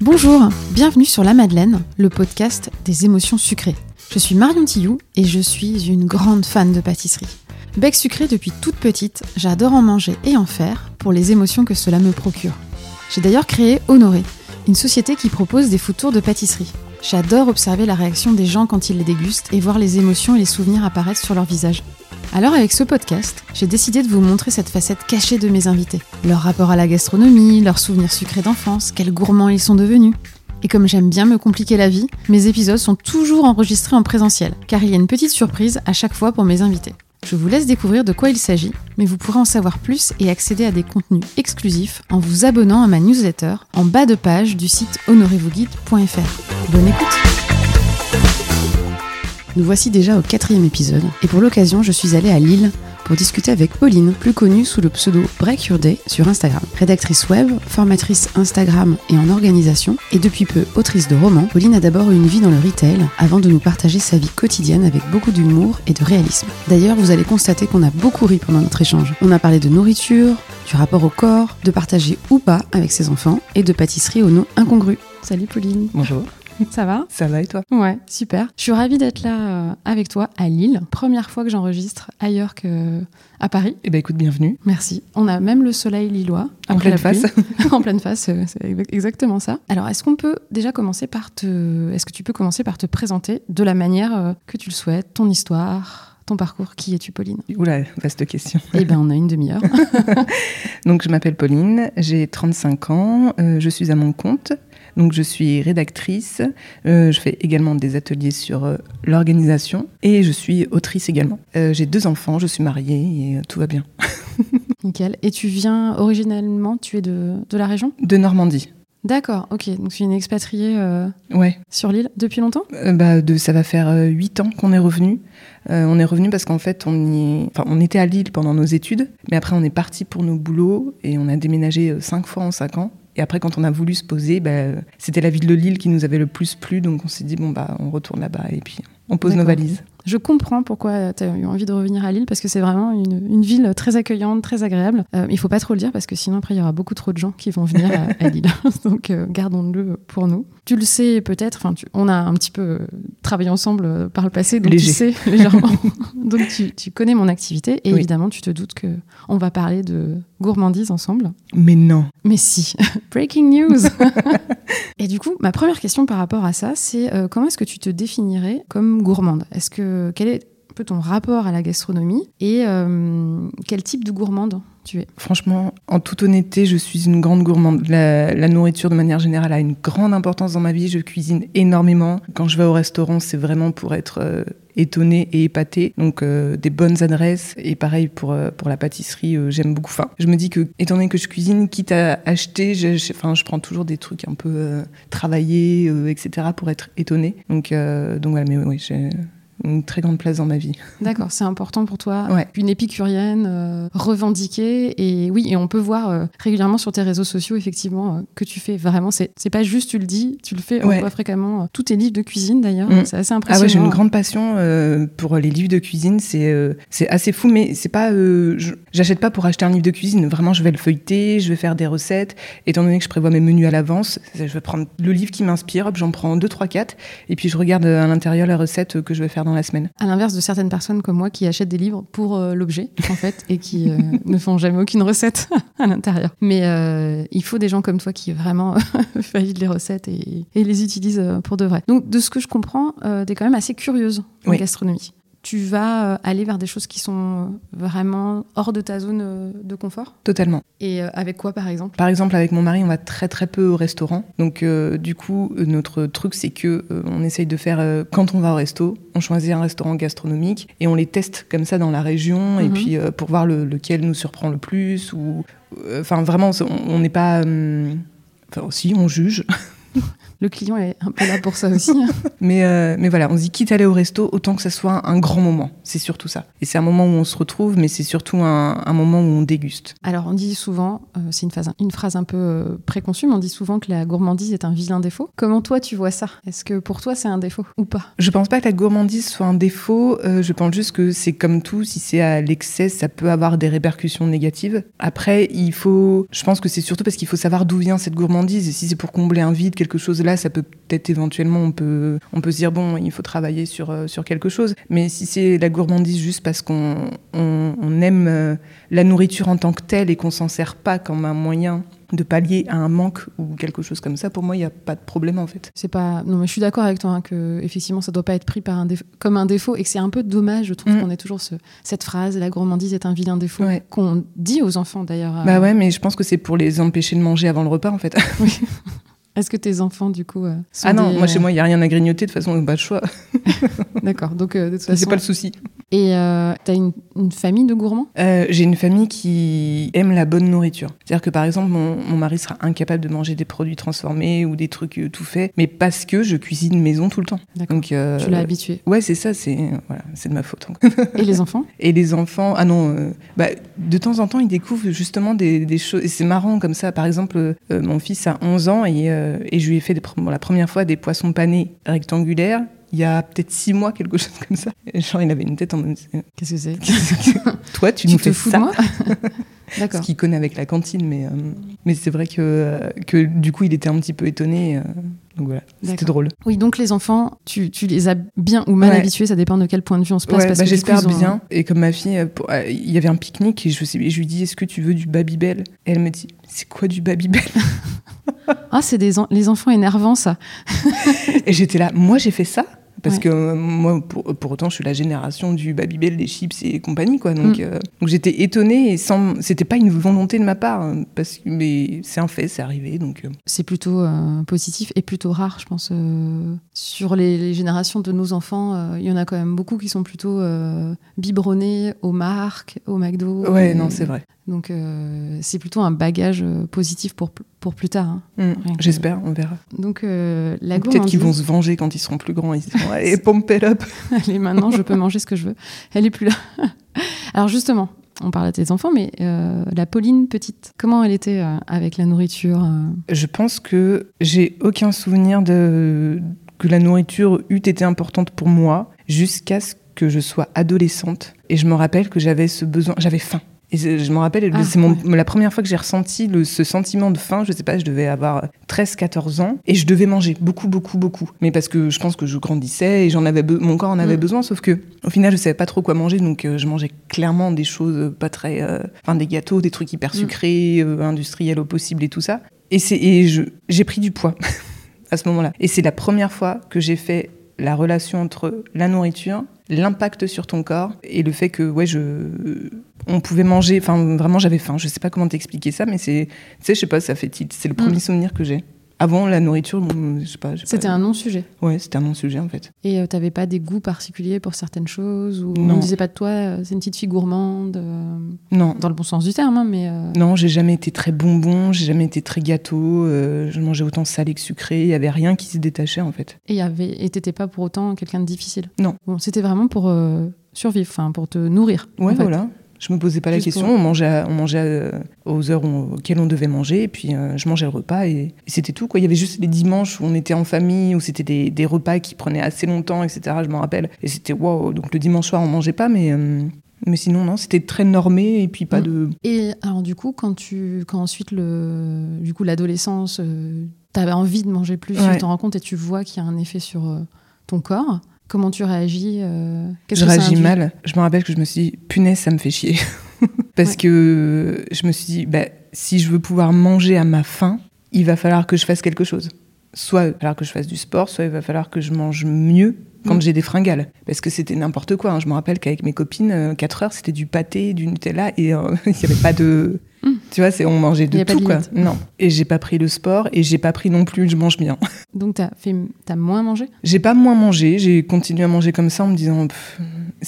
Bonjour, bienvenue sur La Madeleine, le podcast des émotions sucrées. Je suis Marion Tillou et je suis une grande fan de pâtisserie. Bec sucré depuis toute petite, j'adore en manger et en faire pour les émotions que cela me procure. J'ai d'ailleurs créé Honoré, une société qui propose des food de pâtisserie. J'adore observer la réaction des gens quand ils les dégustent et voir les émotions et les souvenirs apparaître sur leur visage. Alors avec ce podcast, j'ai décidé de vous montrer cette facette cachée de mes invités. Leur rapport à la gastronomie, leurs souvenirs sucrés d'enfance, quels gourmands ils sont devenus. Et comme j'aime bien me compliquer la vie, mes épisodes sont toujours enregistrés en présentiel, car il y a une petite surprise à chaque fois pour mes invités. Je vous laisse découvrir de quoi il s'agit, mais vous pourrez en savoir plus et accéder à des contenus exclusifs en vous abonnant à ma newsletter en bas de page du site honorezvousguide.fr. Bonne écoute Nous voici déjà au quatrième épisode, et pour l'occasion je suis allée à Lille pour discuter avec Pauline, plus connue sous le pseudo Break Your Day sur Instagram. Rédactrice web, formatrice Instagram et en organisation, et depuis peu autrice de romans, Pauline a d'abord eu une vie dans le retail avant de nous partager sa vie quotidienne avec beaucoup d'humour et de réalisme. D'ailleurs, vous allez constater qu'on a beaucoup ri pendant notre échange. On a parlé de nourriture, du rapport au corps, de partager ou pas avec ses enfants, et de pâtisserie au nom incongru. Salut Pauline. Bonjour. Ça va Ça va et toi Ouais, super. Je suis ravie d'être là euh, avec toi à Lille. Première fois que j'enregistre ailleurs que à Paris. Eh ben écoute, bienvenue. Merci. On a même le soleil lillois. En pleine la face. en pleine face, euh, c'est exactement ça. Alors, est-ce qu'on peut déjà commencer par te... Est-ce que tu peux commencer par te présenter de la manière euh, que tu le souhaites, ton histoire, ton parcours? Qui es-tu, Pauline? Oula, vaste question. Eh ben, on a une demi-heure. Donc je m'appelle Pauline, j'ai 35 ans, euh, je suis à mon compte. Donc je suis rédactrice, euh, je fais également des ateliers sur euh, l'organisation et je suis autrice également. Euh, j'ai deux enfants, je suis mariée et tout va bien. Nickel. Et tu viens originellement, tu es de, de la région? De Normandie. D'accord, ok. Donc tu es une expatriée Ouais, sur l'île depuis longtemps? Bah, de, ça va faire huit ans qu'on est revenu. Euh, on est revenu parce qu'en fait, on, y... enfin, on était à Lille pendant nos études, mais après on est parti pour nos boulots et on a déménagé cinq fois en cinq ans. Et après, quand on a voulu se poser, bah, c'était la ville de Lille qui nous avait le plus plu, donc on s'est dit bon bah on retourne là-bas et puis on pose nos valises. Je comprends pourquoi tu as eu envie de revenir à Lille, parce que c'est vraiment une, une ville très accueillante, très agréable. Euh, il faut pas trop le dire, parce que sinon, après, il y aura beaucoup trop de gens qui vont venir à, à Lille. Donc, euh, gardons-le pour nous. Tu le sais peut-être, enfin, on a un petit peu euh, travaillé ensemble euh, par le passé, donc Léger. tu sais, légèrement. donc, tu, tu connais mon activité, et Oui. évidemment, tu te doutes que on va parler de gourmandise ensemble. Mais non. Mais si, breaking news Et du coup, ma première question par rapport à ça, c'est euh, comment est-ce que tu te définirais comme gourmande? Est-ce que quel est ton rapport à la gastronomie et euh, quel type de gourmande tu es? Franchement, en toute honnêteté, je suis une grande gourmande. La, nourriture, de manière générale, a une grande importance dans ma vie. Je cuisine énormément. Quand je vais au restaurant, c'est vraiment pour être euh, étonnée et épatée. Donc, euh, des bonnes adresses. Et pareil pour, euh, pour la pâtisserie, j'aime beaucoup. Enfin, je me dis que, étant donné que je cuisine, quitte à acheter, je, enfin, je prends toujours des trucs un peu travaillés, etc., pour être étonnée. Donc, donc voilà, mais oui, j'ai une très grande place dans ma vie. D'accord, c'est important pour toi, Ouais. une épicurienne euh, revendiquée. Et oui, et on peut voir euh, régulièrement sur tes réseaux sociaux, effectivement, euh, que tu fais vraiment. C'est pas juste tu le dis, tu le fais. On Ouais. voit fréquemment tous tes livres de cuisine d'ailleurs. Mm. C'est assez Ah impressionnant. ouais, j'ai une grande passion pour les livres de cuisine. C'est c'est assez fou, mais c'est pas. J'achète pas pour acheter un livre de cuisine. Vraiment, je vais le feuilleter, je vais faire des recettes. Étant donné que je prévois mes menus à l'avance, je vais prendre le livre qui m'inspire, hop, j'en prends deux, trois, quatre, et puis je regarde à l'intérieur la recette que je vais faire dans la semaine. À l'inverse de certaines personnes comme moi qui achètent des livres pour euh, l'objet, en fait, et qui euh, ne font jamais aucune recette à l'intérieur. Mais euh, il faut des gens comme toi qui vraiment valident les recettes et, et les utilisent pour de vrai. Donc, de ce que je comprends, tu es quand même assez curieuse en Oui. gastronomie. Tu vas euh, aller vers des choses qui sont euh, vraiment hors de ta zone euh, de confort Totalement. Et avec quoi, par exemple? Par exemple, avec mon mari, on va très très peu au restaurant. Donc, euh, du coup, notre truc, c'est que euh, on essaye de faire euh, quand on va au resto, on choisit un restaurant gastronomique et on les teste comme ça dans la région et Mhm. puis pour voir le- lequel nous surprend le plus ou, enfin, vraiment, on n'est pas, euh, enfin, aussi, on juge. Le client est un peu là pour ça aussi. hein. Mais, euh, mais voilà, on se dit quitte à aller au resto, autant que ça soit un grand moment. C'est surtout ça. Et c'est un moment où on se retrouve, mais c'est surtout un, un moment où on déguste. Alors, on dit souvent, euh, c'est une, phase- une phrase un peu euh, préconçue, mais on dit souvent que la gourmandise est un vilain défaut. Comment toi, tu vois ça? Est-ce que pour toi, c'est un défaut ou pas? Je pense pas que la gourmandise soit un défaut. je pense juste que c'est comme tout. Si c'est à l'excès, ça peut avoir des répercussions négatives. Après, il faut. Je pense que c'est surtout parce qu'il faut savoir d'où vient cette gourmandise. Et si c'est pour combler un vide, quelque chose là, ça peut peut-être éventuellement, on peut, on peut se dire bon, il faut travailler sur euh, sur quelque chose. Mais si c'est la gourmandise juste parce qu'on on, on aime euh, la nourriture en tant que telle et qu'on s'en sert pas comme un moyen de pallier à un manque ou quelque chose comme ça, pour moi, il n'y a pas de problème en fait. C'est pas. Non, mais je suis d'accord avec toi hein, que effectivement, ça doit pas être pris par un défaut, comme un défaut et que c'est un peu dommage, je trouve, Mm. qu'on ait toujours ce- cette phrase la gourmandise est un vilain défaut Ouais. qu'on dit aux enfants d'ailleurs. euh, Bah ouais, mais je pense que c'est pour les empêcher de manger avant le repas en fait. Est-ce que tes enfants, du coup, euh, sont Ah non, des, moi chez euh, moi, il n'y a rien à grignoter, de toute façon, pas de choix. D'accord. Donc euh, de toute C'est façon. pas le souci. Et euh, t'as une, une famille de gourmands? Euh, J'ai une famille qui aime la bonne nourriture. C'est-à-dire que par exemple, mon, mon mari sera incapable de manger des produits transformés ou des trucs euh, tout faits, mais parce que je cuisine maison tout le temps. D'accord. Donc, euh, Tu l'as habitué. Ouais, c'est ça, c'est voilà, c'est de ma faute. Et les enfants? Et les enfants, ah non, euh, bah, de temps en temps, ils découvrent justement des, des choses. Et c'est marrant comme ça. Par exemple, euh, mon fils a 11 ans et, euh, et je lui ai fait des, bon, la première fois des poissons panés rectangulaires. Il y a peut-être six mois, quelque chose comme ça. Et genre, il avait une tête en mode. Qu'est-ce que c'est Toi, tu, Tu nous te fais fous ça de moi Ce D'accord. qu'il connaît avec la cantine, mais, euh, mais c'est vrai que, euh, que du coup, il était un petit peu étonné. euh, donc voilà, c'était drôle. Oui, donc les enfants, tu, tu les as bien ou mal Ouais. habitués, ça dépend de quel point de vue on se place. Ouais, bah, j'espère ont- bien. Et comme ma fille, euh, euh, il y avait un pique-nique et je, je lui dis Est-ce que tu veux du Babybel? Et elle me dit C'est quoi du Babybel Ah, c'est des en- les enfants énervants, ça. Et j'étais là Moi, j'ai fait ça parce Ouais. que euh, moi, pour, pour autant, je suis la génération du Babybel, des chips et compagnie, quoi. Donc, Mm. euh, donc j'étais étonnée et sans, c'était pas une volonté de ma part, hein, parce que mais c'est un fait, c'est arrivé. Donc, euh, C'est plutôt positif et plutôt rare, je pense. Sur les, les générations de nos enfants, euh, il y en a quand même beaucoup qui sont plutôt euh, biberonnés aux marques, au McDo. ouais, Et- non, c'est vrai. Donc euh, c'est plutôt un bagage positif pour, pour plus tard. hein. Mm. Que- J'espère, on verra. Donc la Peut-être qu'ils vont se venger quand ils seront plus grands. Ils diront Allez, pump it up. allez maintenant je peux manger ce que je veux. Elle est plus là. Alors justement, on parle à tes enfants, mais euh, la Pauline petite, comment elle était euh, avec la nourriture euh? Je pense que j'ai aucun souvenir de que la nourriture eût été importante pour moi jusqu'à ce que je sois adolescente. Et je me rappelle que j'avais ce besoin, j'avais faim. Et je me rappelle, Ah, c'est ouais. la première fois que j'ai ressenti le- ce sentiment de faim, je sais pas, je devais avoir 13-14 ans, et je devais manger beaucoup, beaucoup, beaucoup. Mais parce que je pense que je grandissais et j'en avais mon corps en avait Mm. besoin, sauf que au final, je savais pas trop quoi manger, donc euh, je mangeais clairement des choses pas très. euh, Enfin, des gâteaux, des trucs hyper Mm. sucrés, euh, industriels au possible et tout ça. Et, c'est- et j'ai pris du poids à ce moment-là. Et c'est la première fois que j'ai fait la relation entre la nourriture, l'impact sur ton corps et le fait que ouais je on pouvait manger enfin vraiment j'avais faim je sais pas comment t'expliquer ça mais c'est tu sais je sais pas ça fait tilt c'est le premier Mm. souvenir que j'ai avant la nourriture bon, je sais pas C'était un non-sujet. ouais c'était un non sujet en fait Et euh, t'avais pas des goûts particuliers pour certaines choses ou Non. on disait pas de toi, euh, c'est une petite fille gourmande, euh, non dans le bon sens du terme, hein, mais non j'ai jamais été très bonbon j'ai jamais été très gâteau je mangeais autant salé que sucré il y avait rien qui se détachait en fait et y avait et t'étais pas pour autant quelqu'un de difficile. Non. Bon, c'était vraiment pour survivre, enfin pour te nourrir. Ouais, en fait. voilà. Je me posais pas la question. pour- On mangeait, à- on mangeait euh, aux heures auxquelles on devait manger, et puis euh, je mangeais le repas, et, et c'était tout. Quoi. Il y avait juste les dimanches où on était en famille, où c'était des, des repas qui prenaient assez longtemps, etc. Je m'en rappelle. Et c'était waouh. Donc le dimanche soir, on mangeait pas, mais, euh, mais sinon, non, c'était très normé, et puis pas Mm. de. Et alors du coup, quand tu, quand ensuite le, du coup l'adolescence, euh, t'avais envie de manger plus, Ouais. tu t'en rends compte et tu vois qu'il y a un effet sur euh, ton corps. Comment tu réagis euh, Je réagis mal. Je me rappelle que je me suis dit, punaise, ça me fait chier. Parce Ouais. que je me suis dit, bah, si je veux pouvoir manger à ma faim, il va falloir que je fasse quelque chose. Soit il va falloir que je fasse du sport, soit il va falloir que je mange mieux quand Mm. j'ai des fringales. Parce que c'était n'importe quoi. hein. Je me rappelle qu'avec mes copines, 4 heures, c'était du pâté, du Nutella, et euh, il n'y avait pas de... Tu vois, c'est on mangeait de tout, quoi. Non. Et j'ai pas pris le sport, et j'ai pas pris non plus, je mange bien. Donc t'as fait, moins mangé? J'ai pas moins mangé, j'ai continué à manger comme ça en me disant. pff,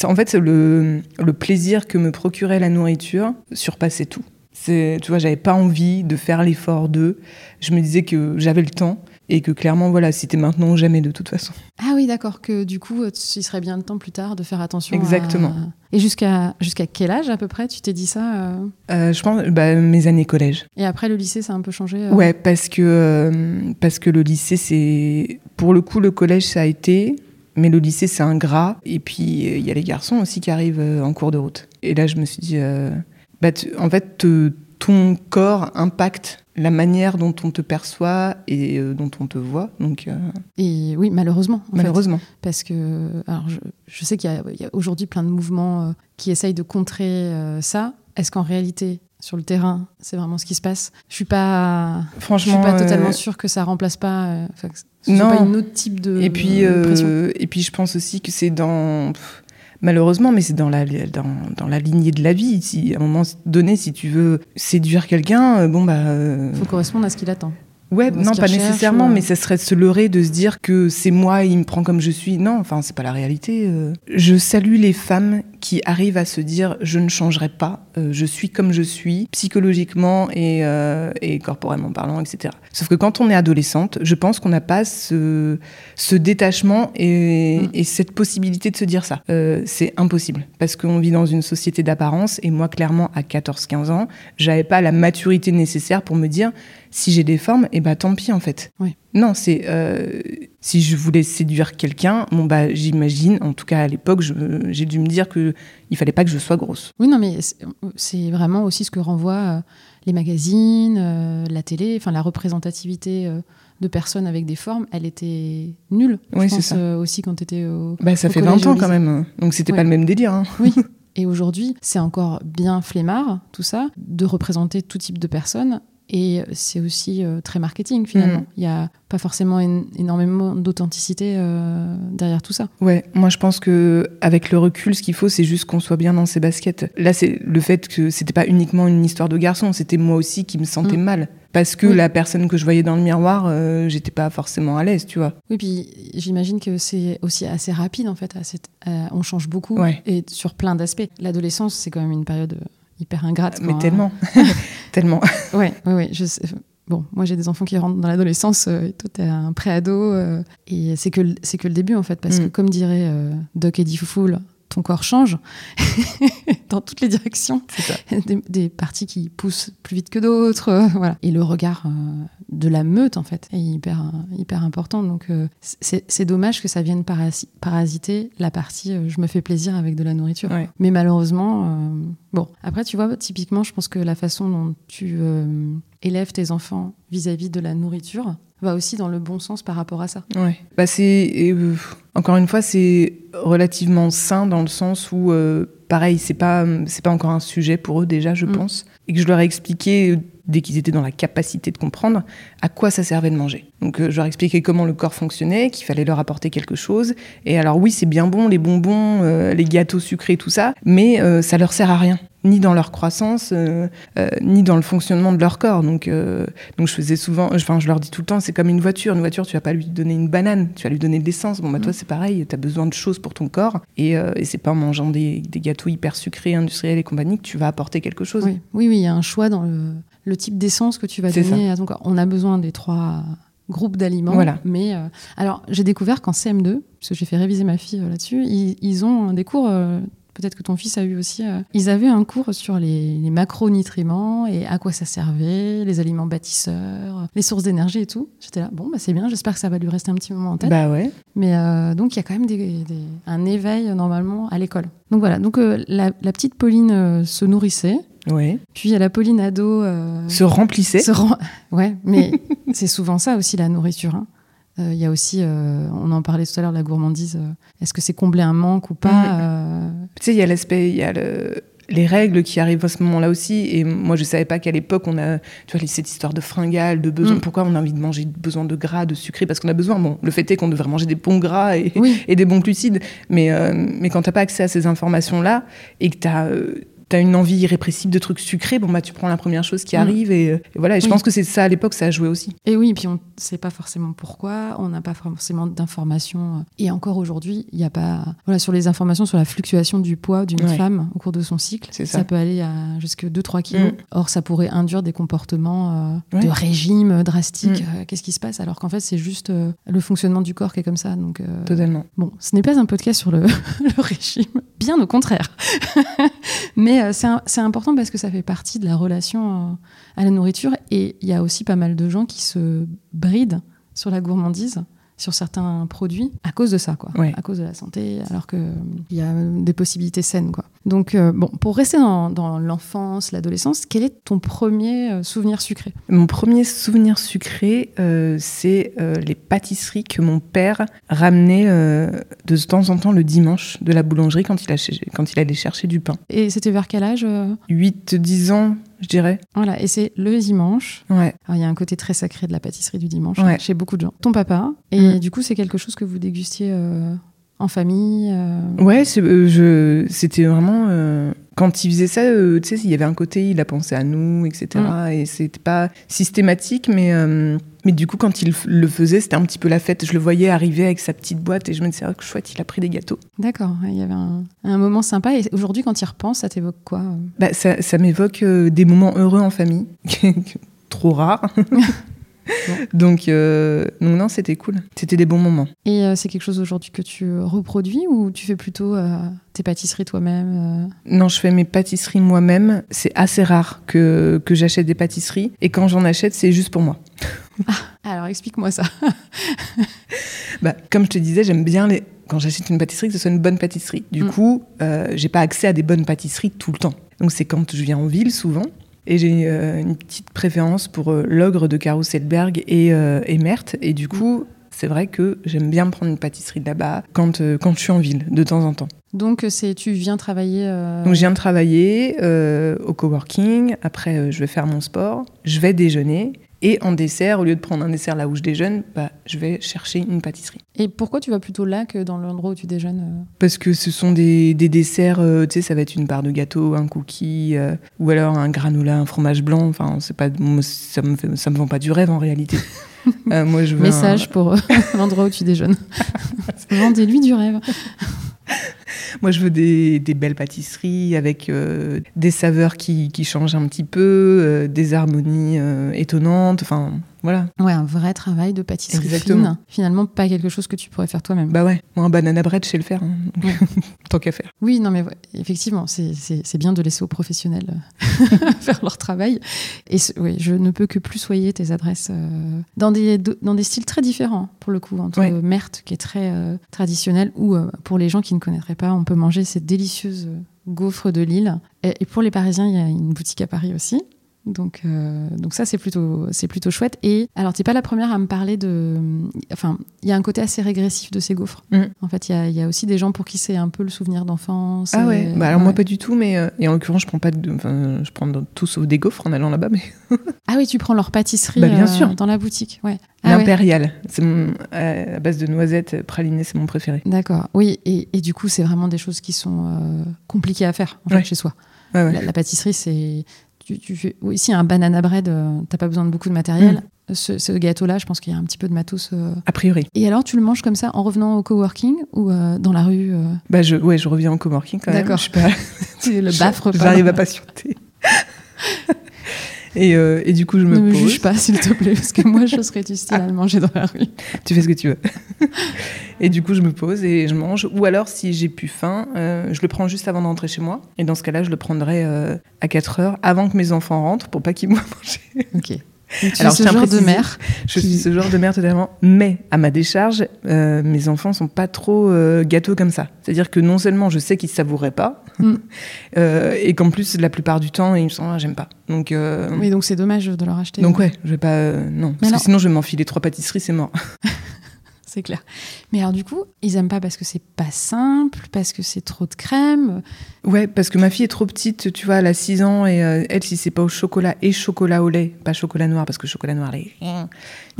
en fait, c'est le, le plaisir que me procurait la nourriture surpassait tout. C'est, tu vois, j'avais pas envie de faire l'effort d'eux. Je me disais que j'avais le temps et que clairement, voilà, c'était maintenant ou jamais de toute façon. Ah oui, d'accord, que du coup, il serait bien le temps plus tard de faire attention. Exactement. Et jusqu'à jusqu'à quel âge à peu près tu t'es dit ça euh euh, Je pense bah, mes années collège. Et après le lycée, ça a un peu changé euh Ouais, parce que, parce que le lycée, c'est. Pour le coup, le collège, ça a été. Mais le lycée, c'est un gras. Et puis, il y a les garçons aussi qui arrivent en cours de route. Et là, je me suis dit, bah, en fait, ton corps impacte la manière dont on te perçoit et euh, dont on te voit. Donc, euh, Et oui, malheureusement. malheureusement. parce que alors je, sais qu'il y a, aujourd'hui plein de mouvements euh, qui essayent de contrer ça. Est-ce qu'en réalité, sur le terrain, c'est vraiment ce qui se passe? Je suis pas, franchement, je suis pas totalement sûre que ça remplace pas. non. Pas une autre type de. Et puis, et puis, je pense aussi que c'est dans malheureusement, mais c'est dans la, dans, dans, la lignée de la vie. Si, à un moment donné, si tu veux séduire quelqu'un, euh, bon, bah. Il euh, faut correspondre à ce qu'il attend. Ouais, non, pas nécessairement, mais ça serait se leurrer de se dire que c'est moi, il me prend comme je suis. Non, enfin, c'est pas la réalité. Euh. Je salue les femmes qui arrivent à se dire je ne changerai pas, je suis comme je suis, psychologiquement et, et corporellement parlant, etc. Sauf que quand on est adolescente, je pense qu'on n'a pas ce, ce détachement et, mm. et, cette possibilité de se dire ça. Euh, c'est impossible parce qu'on vit dans une société d'apparence et moi, clairement, à 14-15 ans, j'avais pas la maturité nécessaire pour me dire si j'ai des formes, et eh bah tant pis en fait. Oui. Non, c'est euh, si je voulais séduire quelqu'un, bon bah j'imagine, en tout cas à l'époque, j'ai dû me dire que il fallait pas que je sois grosse. Oui, non, mais c'est vraiment aussi ce que renvoie euh, les magazines, euh, la télé, enfin la représentativité euh, de personnes avec des formes, elle était nulle. Oui, c'est ça. Aussi quand tu étais au. Bah, ça fait 20 ans quand même, donc c'était pas le même délire. Hein. Oui. Et aujourd'hui, c'est encore bien flemmard, tout ça, de représenter tout type de personnes et c'est aussi euh, très marketing finalement. Mm. Il n'y a pas forcément énormément d'authenticité euh, derrière tout ça. Ouais, moi je pense que avec le recul, ce qu'il faut, c'est juste qu'on soit bien dans ses baskets. Là, c'est le fait que c'était pas uniquement une histoire de garçon, c'était moi aussi qui me sentais mm. mal. Parce que la personne que je voyais dans le miroir, euh, j'étais pas forcément à l'aise, tu vois. Oui, puis j'imagine que c'est aussi assez rapide en fait. on change beaucoup et sur plein d'aspects. L'adolescence, c'est quand même une période hyper ingrate. Mais tellement, tellement. Ouais, ouais, ouais. Je sais. Bon, moi j'ai des enfants qui rentrent dans l'adolescence, euh, et toi t'es un pré-ado, euh, et c'est que, c'est que le début en fait, parce que mm. comme dirait euh, Doc Eddie Foufoul, ton corps change dans toutes les directions. Des, des, parties qui poussent plus vite que d'autres, voilà. Et le regard de la meute en fait est hyper hyper important. Donc c'est dommage que ça vienne parasiter la partie je me fais plaisir avec de la nourriture. Mais malheureusement, bon. Après tu vois typiquement, je pense que la façon dont tu élève tes enfants vis-à-vis de la nourriture va aussi dans le bon sens par rapport à ça. Ouais. Bah c'est euh, encore une fois c'est relativement sain dans le sens où euh, pareil c'est pas c'est pas encore un sujet pour eux déjà je mm. pense et que je leur ai expliqué dès qu'ils étaient dans la capacité de comprendre à quoi ça servait de manger. Donc euh, je leur expliquais comment le corps fonctionnait, qu'il fallait leur apporter quelque chose. Et alors oui, c'est bien bon, les bonbons, euh, les gâteaux sucrés, tout ça, mais euh, ça leur sert à rien ni dans leur croissance, ni dans le fonctionnement de leur corps. Donc, donc je faisais souvent, enfin je leur dis tout le temps, c'est comme une voiture. Une voiture, tu vas pas lui donner une banane, tu vas lui donner de l'essence. Bon bah toi mm. c'est pareil, tu as besoin de choses pour ton corps, et, et c'est pas en mangeant des, des, gâteaux hyper sucrés, industriels et compagnie que tu vas apporter quelque chose. Oui, oui, oui il y a un choix dans le, le type d'essence que tu vas donner à ton corps. On a besoin des trois groupes d'aliments. Voilà. Mais euh, alors, j'ai découvert qu'en CM2, parce que j'ai fait réviser ma fille euh, là-dessus, ils, ont des cours. Euh, peut-être que ton fils a eu aussi. ils avaient un cours sur les, macronutriments et à quoi ça servait, les aliments bâtisseurs, les sources d'énergie et tout. J'étais là, bon, bah, c'est bien, j'espère que ça va lui rester un petit moment en tête. Bah ouais. Mais donc, il y a quand même un éveil normalement à l'école. Donc voilà, donc la, petite Pauline se nourrissait. Ouais. Puis il y a la Pauline ado. Euh, se remplissait. Se Ouais, mais c'est souvent ça aussi la nourriture. Hein. Euh, il y a aussi, euh, on en parlait tout à l'heure, la gourmandise. Est-ce que c'est combler un manque ou pas mm. Tu sais, il y a l'aspect, il y a les règles qui arrivent à ce moment-là aussi. Et moi, je savais pas qu'à l'époque, on a, tu vois, cette histoire de fringales, de besoin. Mm. Pourquoi on a envie de manger, besoin de gras, de sucré? Parce qu'on a besoin. Bon, le fait est qu'on devrait manger des bons gras et, et des bons glucides. Mais, mais quand t'as pas accès à ces informations-là et que tu as tu as une envie irrépressible de trucs sucrés, bon bah tu prends la première chose qui Mm. arrive et, et voilà. Et je Oui. pense que c'est ça à l'époque, ça a joué aussi. Et oui, puis on ne sait pas forcément pourquoi, on n'a pas forcément d'informations. Et encore aujourd'hui, il n'y a pas. Voilà, sur les informations sur la fluctuation du poids d'une Ouais. femme au cours de son cycle, ça. ça. peut aller à jusque 2-3 kilos. Mm. Or, ça pourrait induire des comportements euh, Ouais. de régime drastique. Mm. Euh, Qu'est-ce qui se passe? Alors qu'en fait, c'est juste euh, le fonctionnement du corps qui est comme ça. Donc, euh, Totalement. Bon, ce n'est pas un podcast sur le, le régime, bien au contraire. Mais euh, c'est important parce que ça fait partie de la relation euh, à la nourriture. Et il y a aussi pas mal de gens qui se brident sur la gourmandise sur certains produits à cause de ça, quoi. Ouais. À cause de la santé, alors qu'il y a euh, des possibilités saines, quoi. Donc, euh, bon, pour rester dans, dans l'enfance, l'adolescence, quel est ton premier euh, souvenir sucré? Mon premier souvenir sucré, euh, c'est euh, les pâtisseries que mon père ramenait euh, de temps en temps le dimanche de la boulangerie quand il, a quand il allait chercher du pain. Et c'était vers quel âge euh? 8-10 ans, je dirais. Voilà, et c'est le dimanche. Ouais. Alors, il y a un côté très sacré de la pâtisserie du dimanche Ouais. chez beaucoup de gens. Ton papa, et Mm. du coup, c'est quelque chose que vous dégustiez euh, en famille euh, Ouais, euh, c'était vraiment. Quand il faisait ça, euh, tu sais, il y avait un côté, il a pensé à nous, etc. Et c'était pas systématique, mais, euh, mais du coup, quand il le faisait, c'était un petit peu la fête. Je le voyais arriver avec sa petite boîte et je me disais, oh, que chouette, il a pris des gâteaux. D'accord, il y avait un, un moment sympa. Et aujourd'hui, quand tu y repenses, ça t'évoque quoi euh? Bah, ça ça m'évoque euh, des moments heureux en famille, trop rares. donc, euh, donc, non, c'était cool. C'était des bons moments. Et euh, c'est quelque chose aujourd'hui que tu reproduis ou tu fais plutôt euh, tes pâtisseries toi-même euh? Non, je fais mes pâtisseries moi-même. C'est assez rare que, que j'achète des pâtisseries. Et quand j'en achète, c'est juste pour moi. Alors, explique-moi ça. Bah, comme je te disais, j'aime bien les... quand j'achète une pâtisserie que ce soit une bonne pâtisserie. Du Mm. coup, j'ai pas accès à des bonnes pâtisseries tout le temps. Donc c'est quand je viens en ville souvent. Et j'ai euh, une petite préférence pour euh, l'ogre de Carousselberg et, euh, et Merthe. Et du coup, c'est vrai que j'aime bien prendre une pâtisserie de là-bas quand, euh, quand je suis en ville, de temps en temps. Donc, c'est tu viens travailler. euh, Donc je viens de travailler euh, au coworking, après je vais faire mon sport, je vais déjeuner, et en dessert, au lieu de prendre un dessert là où je déjeune, bah, je vais chercher une pâtisserie. Et pourquoi tu vas plutôt là que dans l'endroit où tu déjeunes euh Parce que ce sont des, des desserts, euh, tu sais, ça va être une part de gâteau, un cookie, euh, ou alors un granola, un fromage blanc. Enfin, c'est pas, ça me fait- ça me vend pas du rêve en réalité. Euh, moi, je veux un- Message pour l'endroit où tu déjeunes. Vendez-lui du rêve. moi, je veux des, belles pâtisseries avec euh, des saveurs qui, qui changent un petit peu, euh, des harmonies euh, étonnantes. Enfin, voilà. Ouais, un vrai travail de pâtisserie Exactement. fine. Finalement, pas quelque chose que tu pourrais faire toi-même. Bah ouais, moi, un banana bread, je sais le faire. hein. Donc, Ouais. Tant qu'à faire. Oui, non, mais ouais, effectivement, c'est- bien de laisser aux professionnels euh, faire leur travail. Et oui, je ne peux que plus soyer tes adresses euh, dans, des, dans des styles très différents, pour le coup, entre Ouais. Merthe, qui est très euh, traditionnel, ou euh, pour les gens qui ne connaîtraient pas, on peut manger ces délicieuses gaufres de Lille. Et, et pour les Parisiens, il y a une boutique à Paris aussi. Donc, euh, donc ça, c'est plutôt, c'est plutôt chouette. Et alors, t'es pas la première à me parler de... Enfin, il y a un côté assez régressif de ces gaufres. Mm. En fait, il y a, il y a aussi des gens pour qui c'est un peu le souvenir d'enfance. Ah et- ouais, bah alors moi pas du tout, mais euh, et en l'occurrence je prends pas de, enfin je prends tout sauf des gaufres en allant là-bas, mais Ah oui, tu prends leur pâtisserie Bah, bien euh, sûr. dans la boutique. Ouais. Ah ouais. l'impérial, c'est mon euh, à base de noisettes pralinées, c'est mon préféré. D'accord. Oui, et, et du coup, c'est vraiment des choses qui sont euh, compliquées à faire en fait, Ouais. chez soi. Ouais, ouais. La, la pâtisserie, c'est. Tu, tu fais... Oui, si un banana bread, euh, t'as pas besoin de beaucoup de matériel. Mm. Ce, ce gâteau-là, je pense qu'il y a un petit peu de matos. euh. A priori. Et alors, tu le manges comme ça en revenant au coworking ou euh, dans la rue euh, Bah je, ouais, je reviens en coworking quand même. D'accord. Je suis pas, le baffres pas. J'arrive à patienter. et, euh, et du coup je me Ne me pose. juge pas, s'il te plaît, parce que moi, je serais du style à le manger dans la rue. Tu fais ce que tu veux. et du coup je me pose et je mange. Ou alors si j'ai plus faim, euh, je le prends juste avant de rentrer chez moi. Et dans ce cas-là je le prendrai euh, à 4 heures avant que mes enfants rentrent pour pas qu'ils me voient manger. Ok. Alors, je genre de mère. Je suis ce genre de mère totalement. Mais à ma décharge, euh, mes enfants sont pas trop euh, gâteaux comme ça. C'est-à-dire que non seulement je sais qu'ils savouraient pas, Mm. euh, et qu'en plus la plupart du temps ils me sont ah, j'aime pas. Donc Oui, donc c'est dommage de leur acheter. donc ouais, je vais pas non parce alors- que sinon je vais m'enfiler trois pâtisseries c'est mort. C'est clair. Mais alors du coup, ils aiment pas parce que c'est pas simple, parce que c'est trop de crème. Ouais, parce que ma fille est trop petite, tu vois, elle a 6 ans et euh, elle si c'est pas au chocolat et chocolat au lait, pas chocolat noir parce que chocolat noir les Mm.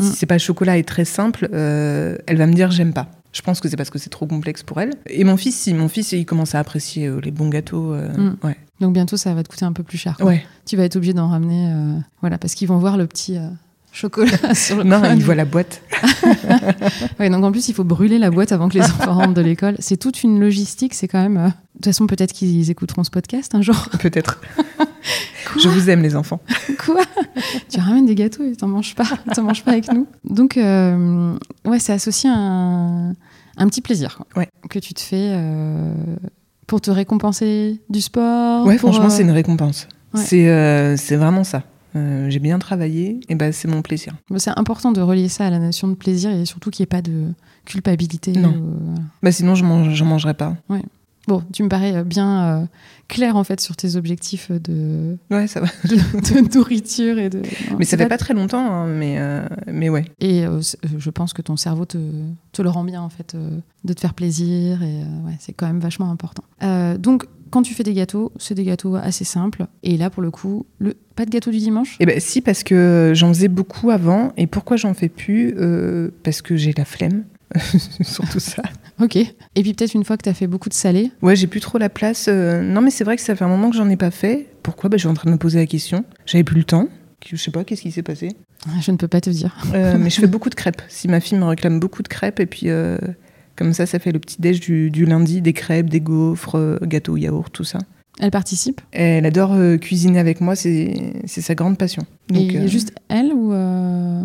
si c'est pas chocolat et très simple, euh, elle va me dire j'aime pas. Je pense que c'est parce que c'est trop complexe pour elle. Et mon fils, si, mon fils, il commence à apprécier euh, les bons gâteaux. Mm. Ouais. Donc bientôt, ça va te coûter un peu plus cher. quoi. Ouais. Tu vas être obligé d'en ramener. Voilà, parce qu'ils vont voir le petit chocolat sur le Non, coin il voit la boîte. Ouais, donc en plus, il faut brûler la boîte avant que les enfants rentrent de l'école. C'est toute une logistique, c'est quand même. euh, De toute façon, peut-être qu'ils écouteront ce podcast un jour. Peut-être. Je vous aime, les enfants. Quoi Tu ramènes des gâteaux et t'en manges pas, t'en manges pas avec nous. Donc, euh, ouais, c'est associé à un, un petit plaisir quoi, Ouais. que tu te fais euh, pour te récompenser du sport. Ouais, pour, franchement, c'est une récompense. Ouais. C'est vraiment ça. Euh, J'ai bien travaillé, et ben c'est mon plaisir. bah, c'est important de relier ça à la notion de plaisir et surtout qu'il n'y ait pas de culpabilité. Non. voilà. Bah sinon, je mange, j'en mangerai pas. Bon, tu me parais euh, bien euh, clair en fait sur tes objectifs de, Ouais, ça va. de, de nourriture et de. non, Mais ça fait pas très longtemps, hein, mais, euh, mais ouais. Et euh, euh, je pense que ton cerveau te, te le rend bien, en fait, euh, de te faire plaisir. Et euh, ouais, c'est quand même vachement important. Euh, donc, quand tu fais des gâteaux, c'est des gâteaux assez simples. Et là, pour le coup, le... pas de gâteau du dimanche? Et ben si, parce que j'en faisais beaucoup avant. Et pourquoi j'en fais plus? Euh, Parce que j'ai la flemme. Surtout ça. Ok. Et puis, peut-être une fois que tu as fait beaucoup de salé? Ouais, j'ai plus trop la place. euh, Non, mais c'est vrai que ça fait un moment que j'en ai pas fait. Pourquoi? Bah, Je suis en train de me poser la question. J'avais plus le temps. Je sais pas, qu'est-ce qui s'est passé? Je ne peux pas te dire. Euh, mais je fais beaucoup de crêpes. Si ma fille me réclame beaucoup de crêpes, et puis comme ça, ça fait le petit déj du, du lundi, des crêpes, des gaufres, euh, gâteaux, yaourt, tout ça. Elle participe? Elle adore euh, cuisiner avec moi, c'est sa grande passion. Donc, Et euh, juste elle ou euh,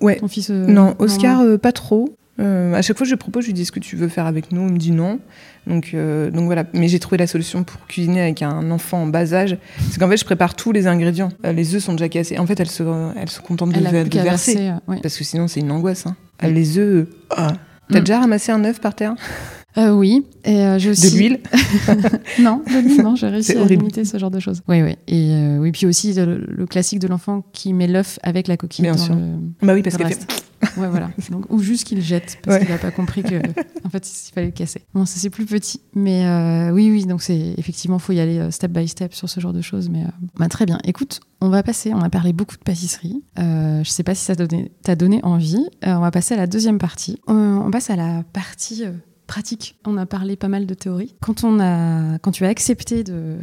ouais. ton fils Non, Oscar, non. pas trop. À chaque fois, je lui propose, je lui dis ce que tu veux faire avec nous? Il me dit non. Donc, donc voilà. Mais j'ai trouvé la solution pour cuisiner avec un enfant en bas âge. C'est qu'en fait, je prépare tous les ingrédients. Les œufs sont déjà cassés. En fait, elle se, elle se contente de, Elle de verser. verser. ouais. Parce que sinon, c'est une angoisse. Hein. Les œufs. ah. T'as Mm. déjà ramassé un œuf par terre? Euh, oui, et euh, j'ai aussi... De l'huile? Non, de l'huile, non, j'ai réussi à horrible. limiter ce genre de choses. Oui, oui. Et euh, oui, puis aussi le, le classique de l'enfant qui met l'œuf avec la coquille Bien dans sûr. le- Bah oui, parce reste. fait. Ouais, voilà. Donc, ou juste qu'il jette parce Ouais. qu'il n'a pas compris que, en fait, il fallait le casser. Bon, ça c'est plus petit, mais euh, oui, oui. Donc c'est effectivement, faut y aller euh, step by step sur ce genre de choses. Mais euh, bah, très bien. Écoute, on va passer. On a parlé beaucoup de pâtisserie. Euh, je sais pas si ça t'a donné, envie. On va passer à la deuxième partie. On passe à la partie pratique. On a parlé pas mal de théorie. Quand on a, quand tu as accepté de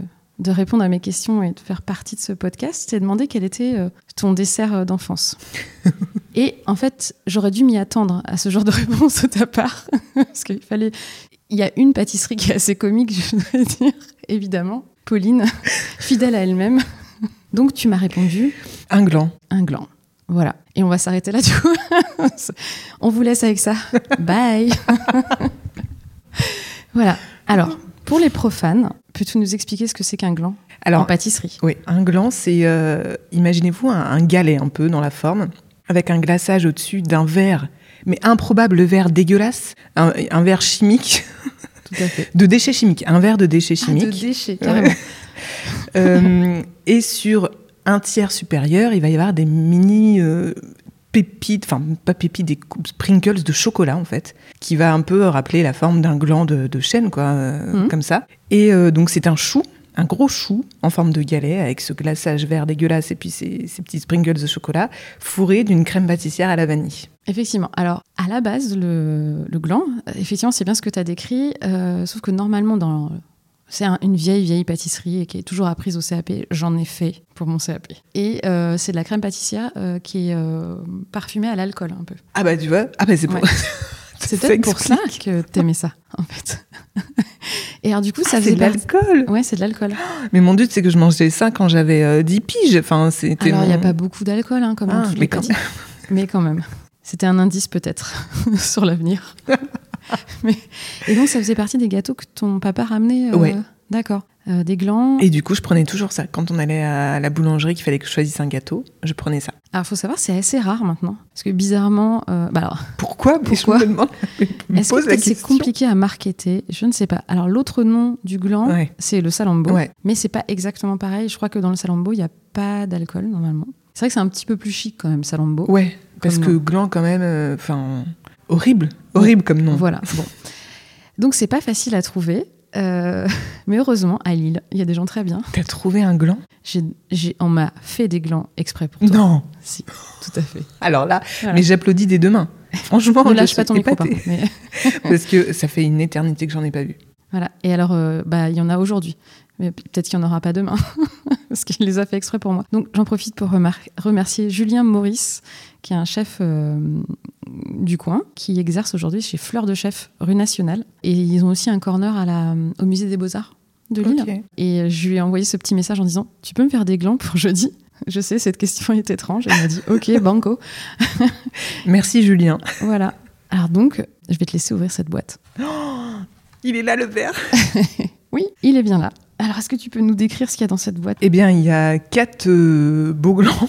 de répondre à mes questions et de faire partie de ce podcast, c'est demandé quel était euh, ton dessert euh, d'enfance. Et en fait, j'aurais dû m'y attendre à ce genre de réponse de ta part. Parce qu'il fallait. Il y a une pâtisserie qui est assez comique, je dois dire, évidemment. Pauline, fidèle à elle-même. Donc tu m'as répondu Un gland. un gland. Voilà. Et on va s'arrêter là, du coup. on vous laisse avec ça. Bye. voilà. Alors, pour les profanes, peux-tu nous expliquer ce que c'est qu'un gland en pâtisserie? Oui, un gland, c'est, euh, imaginez-vous un, un galet un peu dans la forme, avec un glaçage au-dessus d'un verre, mais improbable verre dégueulasse, un, un verre chimique, Tout à fait. de déchets chimiques, un verre de déchets Ah, de chimiques. déchets, carrément. Euh, et sur un tiers supérieur, il va y avoir des mini euh, pépites, enfin pas pépites, des sprinkles de chocolat en fait, qui va un peu rappeler la forme d'un gland de, de chêne, quoi, euh, Mhm. comme ça. Et euh, donc c'est un chou, un gros chou en forme de galet avec ce glaçage vert dégueulasse et puis ces, ces petits sprinkles de chocolat fourrés d'une crème pâtissière à la vanille. Effectivement. Alors, à la base, le, le gland, euh, effectivement, c'est bien ce que tu as décrit, euh, sauf que normalement, dans c'est un- une vieille, vieille pâtisserie et qui est toujours apprise au CAP. J'en ai fait pour mon CAP. Et euh, c'est de la crème pâtissière euh, qui est euh, parfumée à l'alcool un peu. Ah bah tu vois, ah bah c'est pour... Ouais. C'est Ça peut-être pour ça que t'aimais ça, en fait. Et alors, du coup, ça Ah, faisait c'est de l'alcool Ouais, c'est de l'alcool. Mais mon doute, c'est que je mangeais ça quand j'avais euh, 10 piges. Enfin, c'était Alors, il n'y a mon- pas beaucoup d'alcool, hein, comme Ah, mais quand. Mais quand même. C'était un indice, peut-être, sur l'avenir. Mais... Et donc, ça faisait partie des gâteaux que ton papa ramenait euh, Ouais. D'accord. Euh, des glands. Et du coup, je prenais toujours ça. Quand on allait à la boulangerie, qu'il fallait que je choisisse un gâteau, je prenais ça. Alors, faut savoir, c'est assez rare maintenant. Parce que bizarrement. euh, Bah alors, Pourquoi? Pourquoi? est-ce que c'est compliqué à marketer? Je ne sais pas. Alors, l'autre nom du gland, Ouais. c'est le salambo. Ouais. Mais c'est pas exactement pareil. Je crois que dans le salambo, il n'y a pas d'alcool, normalement. C'est vrai que c'est un petit peu plus chic, quand même, salambo. Ouais, parce que nom. gland, quand même, euh, enfin, horrible. Horrible comme nom. Voilà. Bon. Donc, c'est pas facile à trouver. Euh, mais heureusement, à Lille, il y a des gens très bien. T'as trouvé un gland? J'ai, j'ai- on m'a fait des glands exprès pour toi. Non Si, tout à fait. Alors là, Voilà. mais j'applaudis des deux mains. Franchement, Ne lâche pas ton micro, mais- Parce que ça fait une éternité que j'en ai pas vu. Voilà. Et alors, euh, bah, il y en a aujourd'hui. Mais peut-être qu'il n'y en aura pas demain, parce qu'il les a fait exprès pour moi. Donc, j'en profite pour remercier Julien Maurice, qui est un chef euh, du coin, qui exerce aujourd'hui chez Fleur de Chef, rue Nationale. Et ils ont aussi un corner à la, au musée des Beaux-Arts de Lille. Et je lui ai envoyé ce petit message en disant Tu peux me faire des glands pour jeudi? Je sais, cette question est étrange. Il m'a dit Ok, banco. Merci Julien. Voilà. Alors, donc, je vais te laisser ouvrir cette boîte. Il est là le verre. Oui, il est bien là. Alors, est-ce que tu peux nous décrire ce qu'il y a dans cette boîte? Eh bien, il y a quatre euh, beaux glands.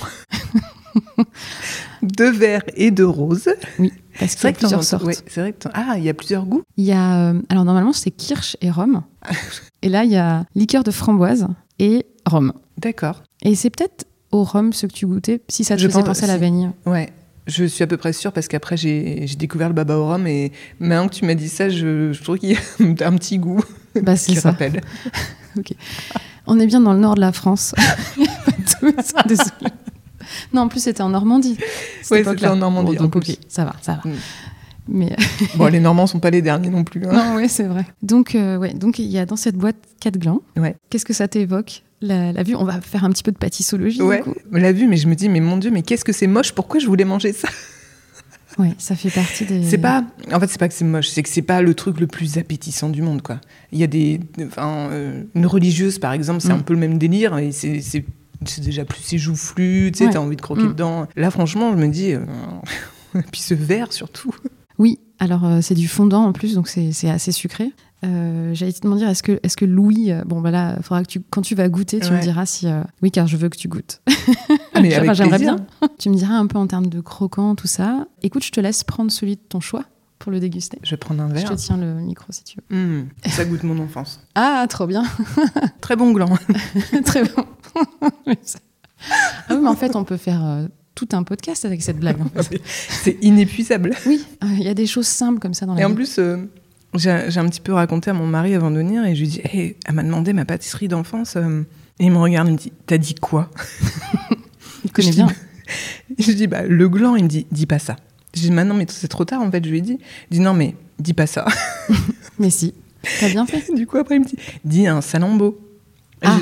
De vert et de rose. Oui, parce qu'il y a plusieurs sortes. ouais, c'est vrai que ah, il y a plusieurs goûts. Il y a, euh, alors normalement c'est kirsch et rhum. et là il y a liqueur de framboise et rhum. D'accord. Et c'est peut-être au rhum ce que tu goûtais, si ça te Je faisait pense- penser à la vanille. Ouais. Je suis à peu près sûre parce qu'après j'ai découvert le baba au rhum et maintenant que tu m'as dit ça, je, je trouve qu'il y a un petit goût Bah qui ça. rappelle. On est bien dans le nord de la France. Pas tous, désolée. Non, en plus c'était en Normandie. époque-là. c'était en Normandie, Bon, donc en ok, ça va, ça va. Mm. Mais Bon, les Normands sont pas les derniers non plus. hein. non, ouais, c'est vrai. Donc euh, ouais, donc il y a dans cette boîte quatre glands. Ouais. Qu'est-ce que ça t'évoque la, la vue? On va faire un petit peu de pâtissologie. du Ouais, coup. l'a vu, mais je me dis, mais mon Dieu, mais qu'est-ce que c'est moche? Pourquoi je voulais manger ça? Ouais, ça fait partie des. C'est pas, en fait, c'est pas que c'est moche, c'est que c'est pas le truc le plus appétissant du monde, quoi. Il y a des, enfin, euh, une religieuse, par exemple, c'est Mm. un peu le même délire, et c'est, c'est, déjà plus c'est joufflu, tu sais, Ouais. t'as envie de croquer Mm. dedans. Là, franchement, je me dis, euh, puis ce verre surtout. Oui, alors euh, c'est du fondant en plus, donc c'est assez sucré. Euh, J'allais te demander, est-ce que, est que Louis, euh, bon bah là, faudra que tu, quand tu vas goûter, tu me diras si. euh, oui, car je veux que tu goûtes. Mais avec J'aimerais bien. tu me diras un peu en termes de croquant, tout ça. Écoute, je te laisse prendre celui de ton choix pour le déguster. Je vais prendre un Je verre. te tiens le micro si tu veux. Mm, ça goûte mon enfance. Ah, trop bien. Très bon gland. Très bon. Ah oui, mais en fait, on peut faire euh, tout un podcast avec cette blague. en fait. c'est inépuisable. Oui, euh, il y a des choses simples comme ça dans la Et en plus, euh, j'ai un petit peu raconté à mon mari avant de venir, et je lui dis, Hey, elle m'a demandé ma pâtisserie d'enfance. et il me regarde, il me dit, t'as dit quoi? Il connaît je dis, bien. Je lui dis, bah, le gland, il me dit, dis pas ça. Je dis, maintenant, mais c'est trop tard, en fait, je lui ai dit. Il dit, non, mais dis pas ça. Mais si, t'as bien fait. du coup, après, il me dit, dis un salambo. Ah.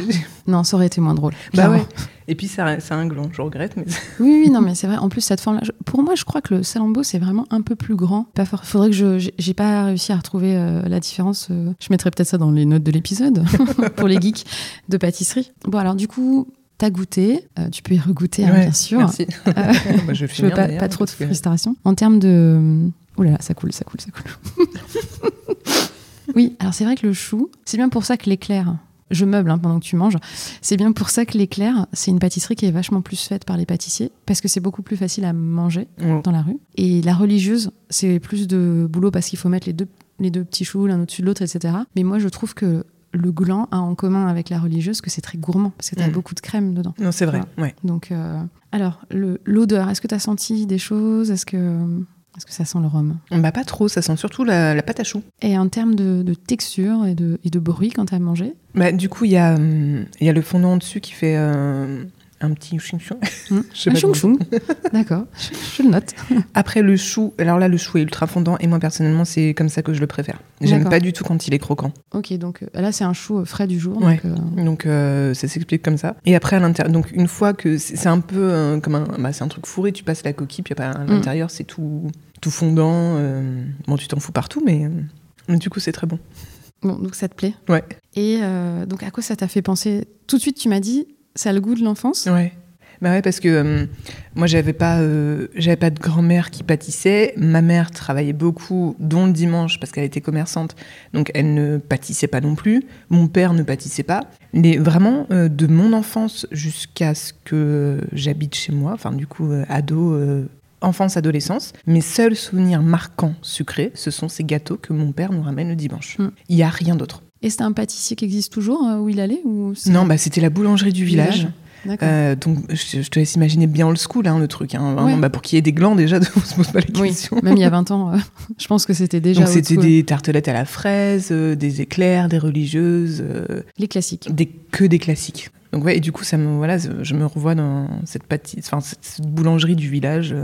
Non, ça aurait été moins drôle. bah ouais. Et puis, ça- c'est un gland, je regrette, mais. Oui, oui, non, mais c'est vrai. En plus, cette forme-là, pour moi, je crois que le salambo, c'est vraiment un peu plus grand. Pas fort. Faudrait que je. J'ai pas réussi à retrouver euh, la différence. euh, Je mettrai peut-être ça dans les notes de l'épisode pour les geeks de pâtisserie. Bon, alors, du coup, t'as goûté. euh, tu peux y regoûter, hein, bien sûr. Merci. Euh, Bah, je je veux pas, trop de que- frustration. En termes de. Ouh là là, ça coule, ça coule, ça coule. oui, alors c'est vrai que le chou, c'est bien pour ça que l'éclair. Je meuble hein, pendant que tu manges. C'est bien pour ça que l'éclair, c'est une pâtisserie qui est vachement plus faite par les pâtissiers parce que c'est beaucoup plus facile à manger dans la rue. Et la religieuse, c'est plus de boulot parce qu'il faut mettre les deux, les deux petits choux l'un au-dessus de l'autre, etc. Mais moi, je trouve que le gland a en commun avec la religieuse que c'est très gourmand parce que tu as Mm. beaucoup de crème dedans. Non, c'est vrai, ouais. Donc, euh, alors, l'odeur, est-ce que tu as senti des choses? Est-ce que, est que ça sent le rhum? Bah, pas trop, ça sent surtout la, la pâte à choux. Et en termes de, de texture et de, et de bruit quand tu as mangé? Bah, du coup, il y, a, hum, y a le fondant dessus qui fait euh, un petit ching chong. Sais Un comment- choung. D'accord, je, je le note. Après, le chou, alors là, le chou est ultra fondant et moi, personnellement, c'est comme ça que je le préfère. J'aime pas du tout quand il est croquant. Ok, donc euh, là, c'est un chou euh, frais du jour. Ouais. Donc, euh, Donc, euh, ça s'explique comme ça. Et après, à l'intérieur, donc une fois que c'est un peu euh, comme un, bah, c'est un truc fourré, tu passes la coquille, puis après, à l'intérieur, c'est tout, tout fondant. euh, bon, tu t'en fous partout, mais, mais du coup, c'est très bon. bon, donc ça te plaît. Ouais. Et euh, donc, à quoi ça t'a fait penser? Tout de suite, tu m'as dit, ça a le goût de l'enfance? Ouais. Bah ouais, parce que euh, moi, j'avais pas, euh, j'avais pas de grand-mère qui pâtissait. Ma mère travaillait beaucoup, dont le dimanche, parce qu'elle était commerçante. Donc, elle ne pâtissait pas non plus. Mon père ne pâtissait pas. Mais vraiment, euh, de mon enfance jusqu'à ce que j'habite chez moi, enfin, du coup, ado, enfance, adolescence, mes seuls souvenirs marquants sucrés, ce sont ces gâteaux que mon père nous ramène le dimanche. Mm. Il y a rien d'autre. Et c'est un pâtissier qui existe toujours euh, où il allait ou Non, bah, c'était la boulangerie du village. Euh, donc, je, je te laisse imaginer bien old school, hein, le truc. Hein, vraiment, Ouais. bah, pour qu'il y ait des glands, déjà, on se pose pas la oui, question. même il y a 20 ans, euh, je pense que c'était déjà. Donc, c'était des tartelettes à la fraise, euh, des éclairs, des religieuses, euh, Les classiques. des, que des classiques. Donc ouais, et du coup, ça me, voilà, je me revois dans cette, pâti- enfin, cette, cette boulangerie du village.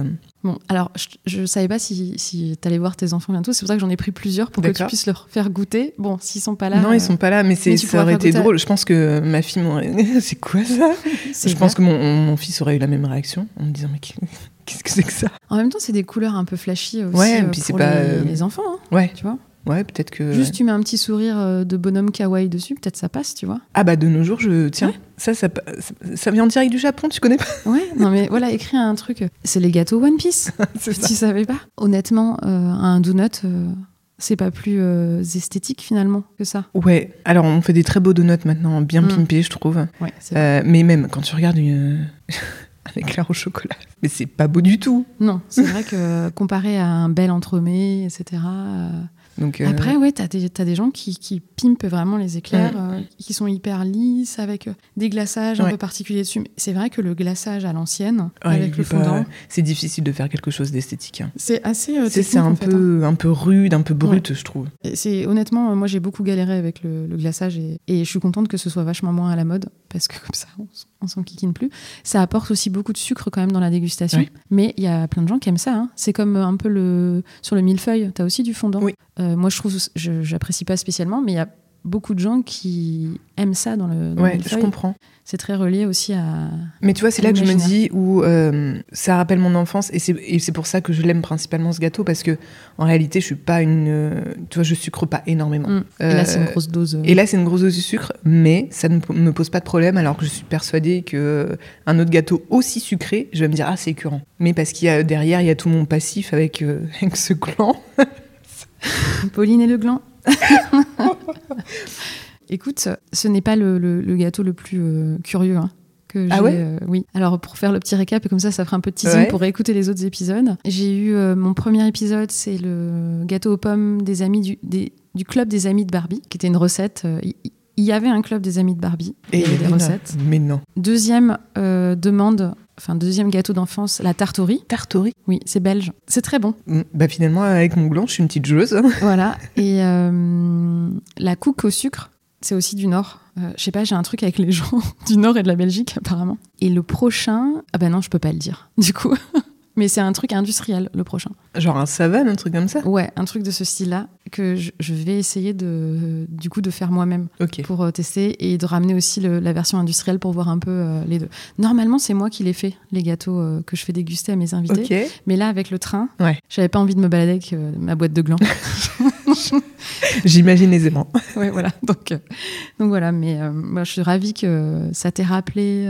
Euh. Bon, alors, je, je savais pas si, si t'allais voir tes enfants bientôt. C'est pour ça que j'en ai pris plusieurs pour que tu puisses leur faire goûter. Bon, s'ils sont pas là. non, euh, ils sont pas là, mais, c'est, mais ça aurait été à- drôle. Je pense que ma fille m'aurait. c'est quoi ça? Je vrai. pense que mon, mon fils aurait eu la même réaction en me disant mais qu'est-ce que c'est que ça? En même temps, c'est des couleurs un peu flashy aussi Ouais, euh, puis c'est pour pas, les, euh, les enfants, hein, Ouais, tu vois. Ouais, peut-être que. Juste, tu mets un petit sourire euh, de bonhomme kawaii dessus, peut-être ça passe, tu vois. Ah bah de nos jours, je tiens. Ouais. Ça, ça, ça, ça vient en direct du Japon, tu connais pas? Ouais, non mais voilà, écris un truc. C'est les gâteaux One Piece. Ça. tu savais pas Honnêtement, euh, un donut, euh, c'est pas plus euh, esthétique finalement que ça. Ouais. Alors on fait des très beaux donuts maintenant, bien Mm. pimpés, je trouve. Ouais, c'est vrai. Mais même quand tu regardes une... un éclair au chocolat, mais c'est pas beau du tout. Non, c'est vrai que comparé à un bel entremets, etc. euh, Donc euh, Après, ouais, t'as des, t'as des gens qui, qui pimpent vraiment les éclairs, euh, qui sont hyper lisses, avec euh, des glaçages un peu particuliers dessus. Mais C'est vrai que le glaçage à l'ancienne, ouais, avec le pas- fondant, c'est difficile de faire quelque chose d'esthétique. hein. c'est assez C'est, un fait, hein. peu, un peu rude, un peu brut, je trouve. Honnêtement, moi j'ai beaucoup galéré avec le, le glaçage et, et je suis contente que ce soit vachement moins à la mode parce que comme ça on, s'en kikine plus. Ça apporte aussi beaucoup de sucre quand même dans la dégustation, Oui. mais il y a plein de gens qui aiment ça. hein. C'est comme un peu le sur le millefeuille, t'as aussi du fondant. Oui. Euh, moi je trouve, j'apprécie pas spécialement, mais il y a beaucoup de gens qui aiment ça dans le, dans Ouais, je comprends. C'est très relié aussi à. Mais tu vois, c'est là que je me dis où euh, ça rappelle mon enfance et c'est, pour ça que je l'aime principalement ce gâteau parce que en réalité, je suis pas une, tu vois, je sucre pas énormément. Mm. Et là c'est une Euh, grosse dose. euh, Et là, c'est une grosse dose de sucre, mais ça ne me pose pas de problème alors que je suis persuadée que un autre gâteau aussi sucré, je vais me dire ah c'est écœurant. Mais parce qu'il y a derrière, il y a tout mon passif avec euh, avec ce clan. Pauline et le gland. Écoute, ce n'est pas le, le- le gâteau le plus euh, curieux hein, que Ah j'ai. ouais euh, oui. Alors pour faire le petit récap et comme ça, ça fera un peu de teasing Ouais. pour écouter les autres épisodes. J'ai eu euh, mon premier épisode, c'est le gâteau aux pommes des amis du, des- du club des amis de Barbie, qui était une recette. il- y avait un club des amis de Barbie et il y avait des mais non. recettes. Mais non. Deuxième demande, enfin deuxième gâteau d'enfance, la tarte au riz. Tartori. Oui, c'est belge. C'est très bon. Mm, Bah finalement, avec mon gland, je suis une petite joueuse. Voilà. Et euh, la couque au sucre, c'est aussi du Nord. Euh, je sais pas, j'ai un truc avec les gens du Nord et de la Belgique, apparemment. Et le prochain, ah ben non, je peux pas le dire, du coup. Mais c'est un truc industriel, le prochain. Genre un savane, un truc comme ça? Ouais, un truc de ce style-là que je, je vais essayer de, du coup, de faire moi-même pour euh, tester et de ramener aussi le- la version industrielle pour voir un peu euh, les deux. Normalement, c'est moi qui les fais, les gâteaux euh, que je fais déguster à mes invités. Mais là, avec le train, Ouais. j'avais pas envie de me balader avec euh, ma boîte de gland. J'imagine aisément. ouais, voilà. Donc, donc voilà, mais moi, je suis ravie que ça t'ait rappelé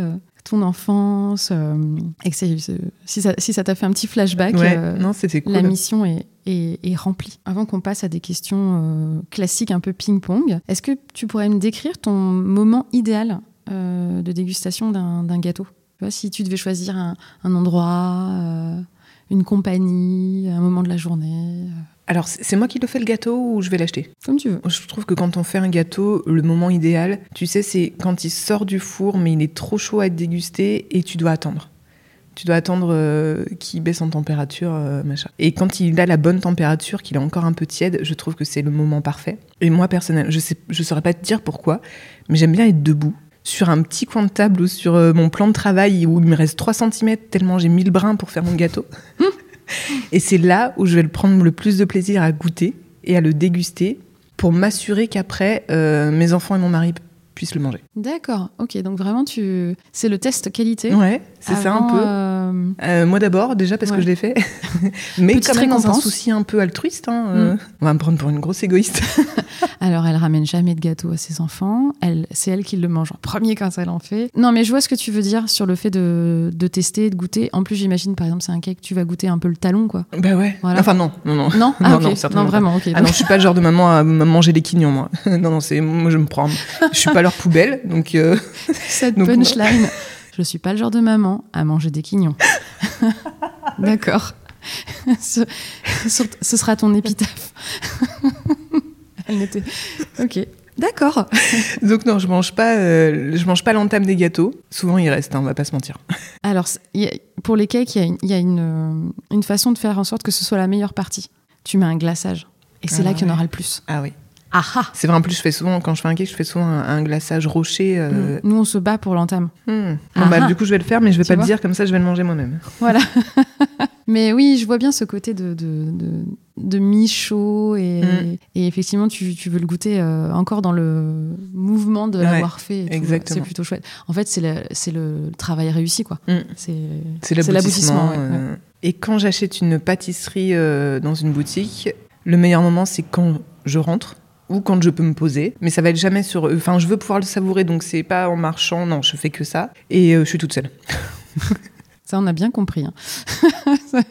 ton enfance euh, et que si ça si t'a fait un petit flashback, Ouais. euh, non, c'était cool. la mission est, est, est remplie. Avant qu'on passe à des questions euh, classiques un peu ping-pong, est-ce que tu pourrais me décrire ton moment idéal de dégustation d'un gâteau? Si tu devais choisir un, un endroit, euh, une compagnie, un moment de la journée, Alors, c'est moi qui le fais le gâteau ou je vais l'acheter? Comme tu veux. Je trouve que quand on fait un gâteau, le moment idéal, tu sais, c'est quand il sort du four, mais il est trop chaud à être dégusté et tu dois attendre. Tu dois attendre euh, qu'il baisse en température, euh, machin. Et quand il a la bonne température, qu'il est encore un peu tiède, je trouve que c'est le moment parfait. Et moi, personnellement, je sais, je saurais pas te dire pourquoi, mais j'aime bien être debout sur un petit coin de table ou sur euh, mon plan de travail où il me reste 3 cm tellement j'ai 1000 brins pour faire mon gâteau. et c'est là où je vais le prendre le plus de plaisir à goûter et à le déguster pour m'assurer qu'après, euh, mes enfants et mon mari puissent le manger. D'accord, ok, donc vraiment, tu... c'est le test qualité. Ouais, c'est ça un peu. euh, Euh, moi d'abord, déjà parce Ouais. que je l'ai fait. Mais Petite quand même dans un souci un peu altruiste. hein, euh, On va me prendre pour une grosse égoïste. Alors, elle ramène jamais de gâteau à ses enfants. Elle, c'est elle qui le mange en premier quand elle en fait. Non, mais je vois ce que tu veux dire sur le fait de, de tester, de goûter. En plus, j'imagine, par exemple, c'est un cake, tu vas goûter un peu le talon, quoi. bah ouais. Voilà. Enfin non, non, non. Non, ah, Non, ok. non, pas. vraiment, ok. Ah non, je suis pas le genre de maman à manger les quignons, moi. non, non, c'est moi je me prends. Je suis pas leur poubelle, donc Cette Donc, punchline. Je suis pas le genre de maman à manger des quignons. D'accord. ce, sera ton épitaphe. Elle n'était. Ok. D'accord. donc non, je mange pas, euh, je mange pas l'entame des gâteaux. Souvent il reste, hein, on va pas se mentir. Alors, a- pour les cakes, il y a, une, il y a une, une façon de faire en sorte que ce soit la meilleure partie. Tu mets un glaçage. Et c'est Ah là qu'il y en aura le plus. Ah oui. Ah ah C'est vrai, en plus, je fais souvent, quand je fais un cake, je fais souvent un, un glaçage rocher. euh, Nous, on se bat pour l'entame. hmm. Ah bah, ah. du coup, je vais le faire, mais je vais Tu pas le dire, comme ça, je vais le manger moi-même. Voilà. Mais oui, je vois bien ce côté de, de, de, de mi-chaud et, Mm. et effectivement, tu, tu veux le goûter euh, encore dans le mouvement de Ouais, l'avoir fait. exactement. C'est plutôt chouette. En fait, c'est le, travail réussi, quoi. C'est l'aboutissement. ouais, euh. Et quand j'achète une pâtisserie dans une boutique, le meilleur moment, c'est quand je rentre ou quand je peux me poser. Mais ça va être jamais sur. Enfin, je veux pouvoir le savourer, donc c'est pas en marchant. Non, je fais que ça. Et euh, je suis toute seule. Ça, on a bien compris. hein.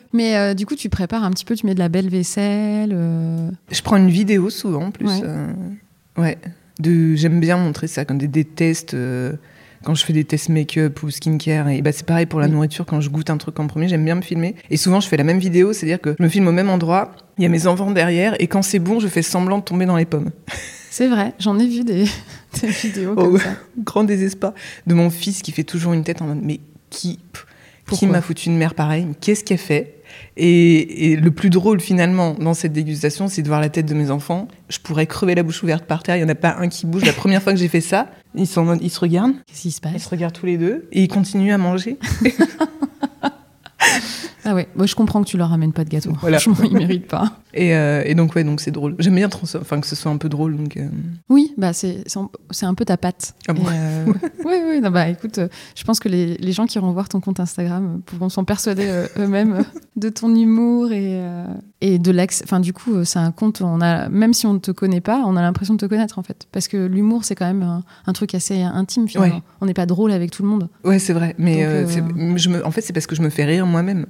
Mais euh, du coup, tu prépares un petit peu, tu mets de la belle vaisselle. euh, Je prends une vidéo souvent, en plus. Ouais. euh, ouais. De, j'aime bien montrer ça, comme des, des tests. Quand je fais des tests make-up ou skincare, et bah c'est pareil pour la Oui. nourriture, quand je goûte un truc en premier, j'aime bien me filmer. Et souvent, je fais la même vidéo, c'est-à-dire que je me filme au même endroit, il y a mes enfants derrière, et quand c'est bon, je fais semblant de tomber dans les pommes. C'est vrai, j'en ai vu des, des vidéos Oh, comme ça. Grand désespoir de mon fils qui fait toujours une tête en mode Mais qui, pff, qui Pourquoi m'a foutu une mère pareille Qu'est-ce qu'elle fait? Et, et le plus drôle finalement dans cette dégustation, c'est de voir la tête de mes enfants. Je pourrais crever la bouche ouverte par terre, il n'y en a pas un qui bouge. La première fois que j'ai fait ça, ils, sont ils se regardent, Qu'est-ce qui se ils passe se regardent tous les deux et ils continuent à manger. Ah ouais, moi je comprends que tu leur ramènes pas de gâteau. Voilà. Franchement, ils méritent pas. Et, euh, et donc, ouais, donc c'est drôle. J'aime bien enfin, que ce soit un peu drôle. Donc, euh, Oui, bah c'est c'est un- peu ta patte. Ah bon Et, euh, oui, oui, non, bah écoute, je pense que les, les gens qui iront voir ton compte Instagram pourront s'en persuader eux-mêmes de ton humour et, et de l'accès. Enfin, du coup, c'est un compte, on a, même si on ne te connaît pas, on a l'impression de te connaître en fait. Parce que l'humour, c'est quand même un, un truc assez intime finalement. Ouais. On n'est pas drôle avec tout le monde. Ouais, c'est vrai. Mais Donc, c'est- je me, en fait, c'est parce que je me fais rire moi-même.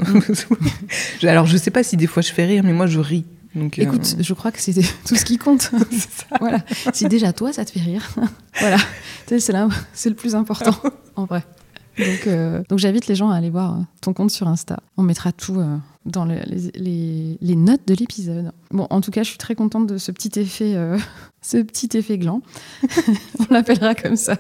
Alors, je sais pas si des fois je fais rire, mais moi, je ris. Donc, euh, Écoute, je crois que c'est tout ce qui compte. voilà. Si déjà toi, ça te fait rire, voilà. C'est là, c'est le plus important, en vrai. Donc, euh, donc j'invite les gens à aller voir euh, ton compte sur Insta. On mettra tout euh, dans les, les- les- les notes de l'épisode. Bon, en tout cas, je suis très contente de ce petit effet, euh, ce petit effet gland. on l'appellera comme ça.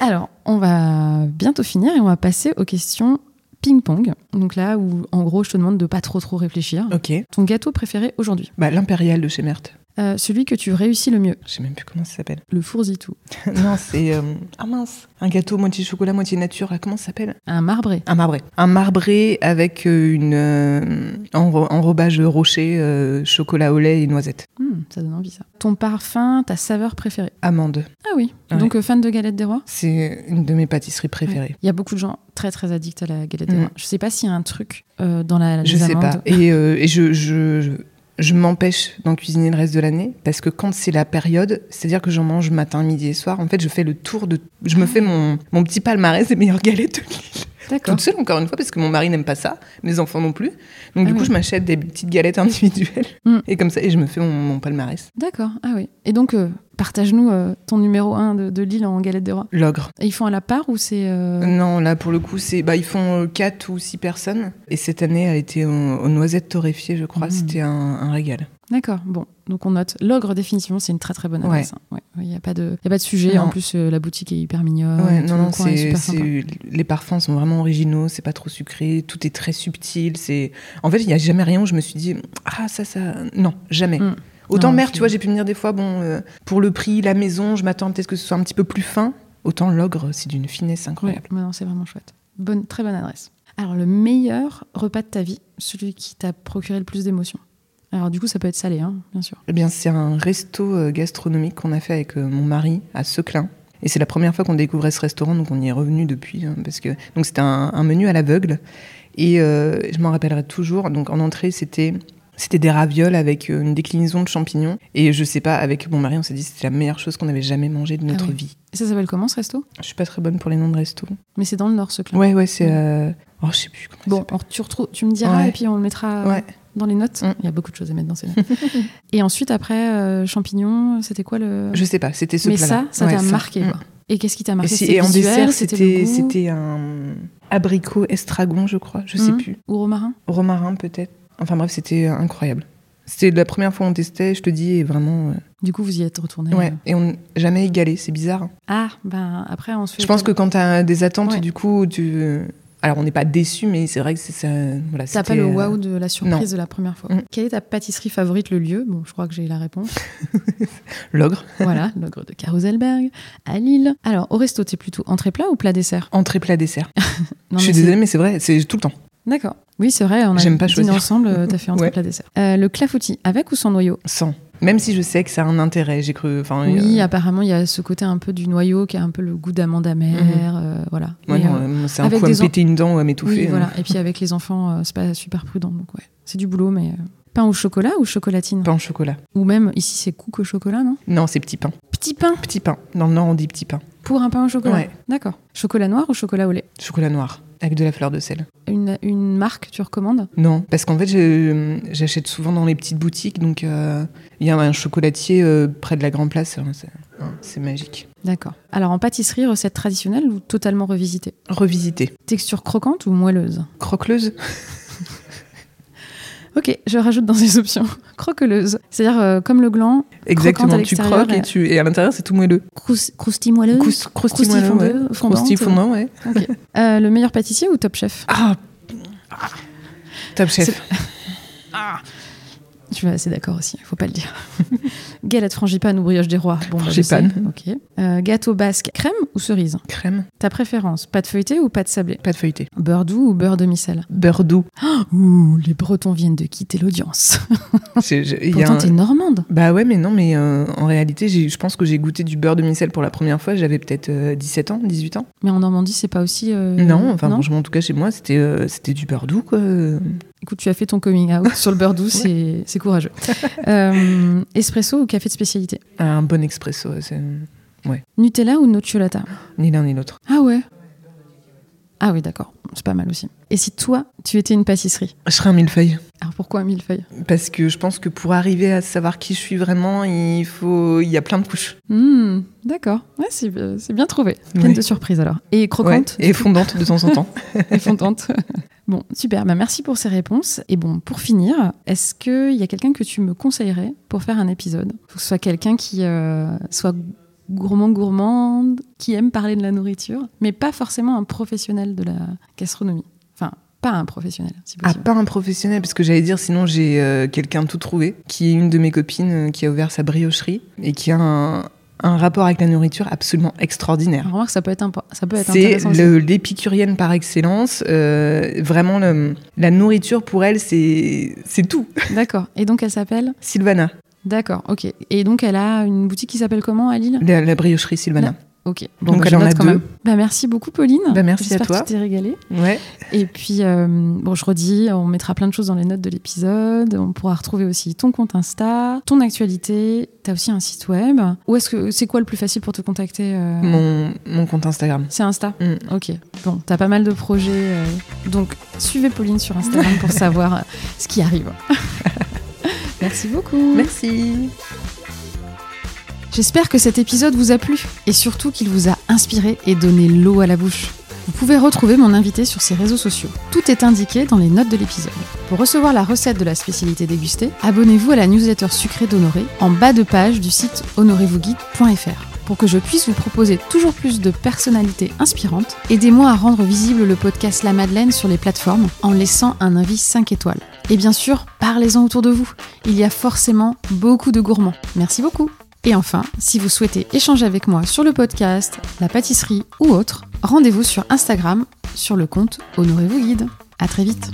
Alors, on va bientôt finir et on va passer aux questions ping-pong. Donc là où, en gros, je te demande de pas trop trop réfléchir. Ok. Ton gâteau préféré aujourd'hui? Bah, l'impérial de chez Mert. Euh, Celui que tu réussis le mieux, Je sais même plus comment ça s'appelle. le fourzitou. non, c'est. euh, Ah mince Un gâteau moitié chocolat, moitié nature, là, comment ça s'appelle? Un marbré. Un marbré. Un marbré avec euh, une euh, enro- enrobage rocher, chocolat au lait et noisette. Hmm, ça donne envie ça. Ton parfum, ta saveur préférée? Amande. Ah oui. Ouais. Donc fan de galette des rois? C'est une de mes pâtisseries préférées. Il y a beaucoup de gens très très addicts à la galette des Mm. rois. Je sais pas s'il y a un truc dans la Je sais amandes. pas. Et, et je, je, je, je m'empêche d'en cuisiner le reste de l'année parce que quand c'est la période, c'est-à-dire que j'en mange matin, midi et soir, en fait, je fais le tour de. Je me fais mon, mon petit palmarès des meilleures galettes de l'île. Toute seule, encore une fois, parce que mon mari n'aime pas ça, mes enfants non plus. Donc, Ah du coup, oui. je m'achète des petites galettes individuelles. Mm. Et comme ça, et je me fais mon, mon palmarès. D'accord. Ah oui. Et donc euh, partage-nous euh, ton numéro 1 de, de Lille en galette des rois. L'ogre. Et ils font à la part ou c'est euh, Non, là, pour le coup, c'est. Bah, ils font 4 ou 6 personnes. Et cette année, elle était aux, aux noisettes torréfiées, je crois. Mm. C'était un, un régal. D'accord. Bon, donc on note. L'ogre définitivement, c'est une très très bonne adresse. hein. Ouais. Il n'y a pas de, il y a pas de sujet. Non. En plus, euh, la boutique est hyper mignonne. Non, le non, est super c'est- les parfums sont vraiment originaux, c'est pas trop sucré, tout est très subtil. C'est, en fait, il y a jamais rien où je me suis dit ah ça ça, non, jamais. Mm. Autant Non, mère, tu vois, j'ai pu me dire des fois bon euh, pour le prix, la maison, je m'attends peut-être que ce soit un petit peu plus fin. Autant l'ogre, c'est d'une finesse incroyable. ouais, non, c'est vraiment chouette. Bonne, très bonne adresse. Alors, le meilleur repas de ta vie, celui qui t'a procuré le plus d'émotions? Alors, du coup, ça peut être salé, hein, bien sûr. Eh bien, c'est un resto euh, gastronomique qu'on a fait avec euh, mon mari à Seclin. Et c'est la première fois qu'on découvrait ce restaurant, donc on y est revenu depuis. hein, parce que donc c'était un, un menu à l'aveugle. Et euh, je m'en rappellerai toujours. Donc en entrée, c'était c'était des ravioles avec une déclinaison de champignons. Et je sais pas, avec mon mari, on s'est dit que c'était la meilleure chose qu'on avait jamais mangé de notre oui. vie. Et ça s'appelle comment, ce resto? Je suis pas très bonne pour les noms de restos. Mais c'est dans le Nord, ce club. Ouais, ouais, c'est. euh, Oh, je sais plus comment. Bon, alors, tu, retrouves, tu me diras Ouais. et puis on le mettra Ouais. Dans les notes. Mm. Il y a beaucoup de choses à mettre dans ces notes. et ensuite, après, euh, champignons, c'était quoi le. Je sais pas, c'était ce Mais plat-là. ça, ça Ouais, t'a marqué, Mm. quoi. Et qu'est-ce qui t'a marqué et en dessert, c'était un abricot estragon, je crois. Je sais Mhm. plus. Ou romarin romarin peut-être. Enfin bref, c'était incroyable. C'était la première fois qu'on testait, je te dis, et vraiment. euh, Du coup, vous y êtes retourné. ouais. euh. Et on jamais égalé, c'est bizarre. Ah, ben après, on se fait. Je pense que quand t'as des attentes, Ouais. du coup, tu. Alors, on n'est pas déçu, mais c'est vrai que c'est ça. Voilà, T'as pas le euh, waouh de la surprise de la première fois. Mm. Quelle est ta pâtisserie favorite, le lieu? Bon, je crois que j'ai la réponse. L'ogre. voilà, l'ogre de Carouselberg, à Lille. Alors, au resto, t'es plutôt entrée plat ou plat dessert? Entrée plat dessert. Non, je suis désolée, mais c'est vrai, c'est tout le temps. D'accord. Oui, c'est vrai, on a J'aime pas dîné ensemble, euh, t'as fait entrée Ouais. plat dessert. Euh, le clafoutis, avec ou sans noyau? Sans. Même si je sais que ça a un intérêt, j'ai cru. Oui, euh, apparemment, il y a ce côté un peu du noyau qui a un peu le goût d'amande amère, euh, voilà. ouais, euh, c'est un coup à me péter une dent ou à m'étouffer. oui, voilà. Et puis avec les enfants, c'est pas super prudent, donc ouais. C'est du boulot, mais... Pain au chocolat ou chocolatine? Pain au chocolat. Ou même, ici, c'est cook au chocolat, non? Non, c'est petit pain. Petit pain? Petit pain. Dans le Nord, on dit petit pain. pour un pain au chocolat? Ouais. D'accord. Chocolat noir ou chocolat au lait? Chocolat noir. Avec de la fleur de sel. une, une marque, tu recommandes? Non, parce qu'en fait, j'achète souvent dans les petites boutiques. Donc, euh, il y a un chocolatier euh, près de la Grand Place. euh, c'est- C'est magique. D'accord. Alors, en pâtisserie, recette traditionnelle ou totalement revisitée Revisité. Texture croquante ou moelleuse? Croqueleuse Ok, je rajoute dans ces options. Croqueleuse. C'est-à-dire euh, comme le gland, Exactement. à Tu croques et, tu... et à l'intérieur, c'est tout moelleux. crous- Crous- croustille moelleux, ouais. fondante. Croustille fondant, ouais. Euh, le meilleur pâtissier ou top chef? Ah Top chef. Je suis assez d'accord aussi, il faut pas le dire. Galette frangipane ou brioche des rois Bon, bah, Frangipane. Ok. Euh, gâteau basque, crème ou cerise? Crème. Ta préférence, pâte feuilletée ou pâte sablée? Pas de feuilleté. Beurre doux ou beurre demi-sel Beurre doux. Ouh, les Bretons viennent de quitter l'audience. Pourtant, un- t'es normande. Bah ouais, mais non, mais euh, en réalité, je pense que j'ai goûté du beurre de micelle pour la première fois. J'avais peut-être euh, 17 ans, 18 ans. Mais en Normandie, c'est pas aussi. euh, non, enfin, franchement, en tout cas, chez moi, c'était euh, c'était du beurre doux, quoi. Écoute, tu as fait ton coming out sur le beurre doux, c'est c'est courageux. Euh, espresso ou café de spécialité? Un bon expresso, ouais, c'est Nutella ou nocciolata? Ni l'un ni l'autre. Ah ouais? Ah oui, d'accord. C'est pas mal aussi. Et si toi, tu étais une pâtisserie? Je serais un millefeuille. Alors pourquoi un millefeuille? Parce que je pense que pour arriver à savoir qui je suis vraiment, il faut, il y a plein de couches. Hmm, D'accord. Ouais, c'est euh, c'est bien trouvé. Pleine Ouais. de surprises alors. Et Ouais, croquante et fondante de temps en temps. et fondante. bon, super. Bah, merci pour ces réponses. Et bon, pour finir, est-ce qu'il y a quelqu'un que tu me conseillerais pour faire un épisode? Faut que ce soit quelqu'un qui euh, soit gourmand, gourmande, qui aime parler de la nourriture, mais pas forcément un professionnel de la gastronomie. Enfin, pas un professionnel, si Ah, possible. pas un professionnel, parce que j'allais dire, sinon j'ai euh, quelqu'un de tout trouvé, qui est une de mes copines euh, qui a ouvert sa briocherie et qui a un, un rapport avec la nourriture absolument extraordinaire. Remarque, ça peut être, impo- ça peut être C'est intéressant. le- l'épicurienne par excellence. euh, vraiment, le- la nourriture pour elle, c'est c'est tout. D'accord. Et donc, elle s'appelle Sylvana, D'accord, ok. Et donc, elle a une boutique qui s'appelle comment à Lille? La, la briocherie Sylvana. Ok. Donc, bah, elle je en a quand deux. même. Bah, merci beaucoup, Pauline. Bah, merci à J'espère toi. que tu t'es régalée. Ouais. Et puis, euh, bon, je redis, on mettra plein de choses dans les notes de l'épisode. On pourra retrouver aussi ton compte Insta, ton actualité. Tu as aussi un site web. Où est-ce que c'est quoi le plus facile pour te contacter euh, Mon, mon compte Instagram. C'est Insta Mm. Ok. Bon, t'as pas mal de projets. euh, donc, suivez Pauline sur Instagram pour savoir ce qui arrive. Merci beaucoup. Merci. J'espère que cet épisode vous a plu et surtout qu'il vous a inspiré et donné l'eau à la bouche. Vous pouvez retrouver mon invité sur ses réseaux sociaux. Tout est indiqué dans les notes de l'épisode. Pour recevoir la recette de la spécialité dégustée, abonnez-vous à la newsletter sucrée d'Honoré en bas de page du site honorezvousguide.fr. Pour que je puisse vous proposer toujours plus de personnalités inspirantes, aidez-moi à rendre visible le podcast La Madeleine sur les plateformes en laissant un avis 5 étoiles. Et bien sûr, parlez-en autour de vous. Il y a forcément beaucoup de gourmands. Merci beaucoup. Et enfin, si vous souhaitez échanger avec moi sur le podcast, la pâtisserie ou autre, rendez-vous sur Instagram sur le compte Honorez-vous Guide. À très vite.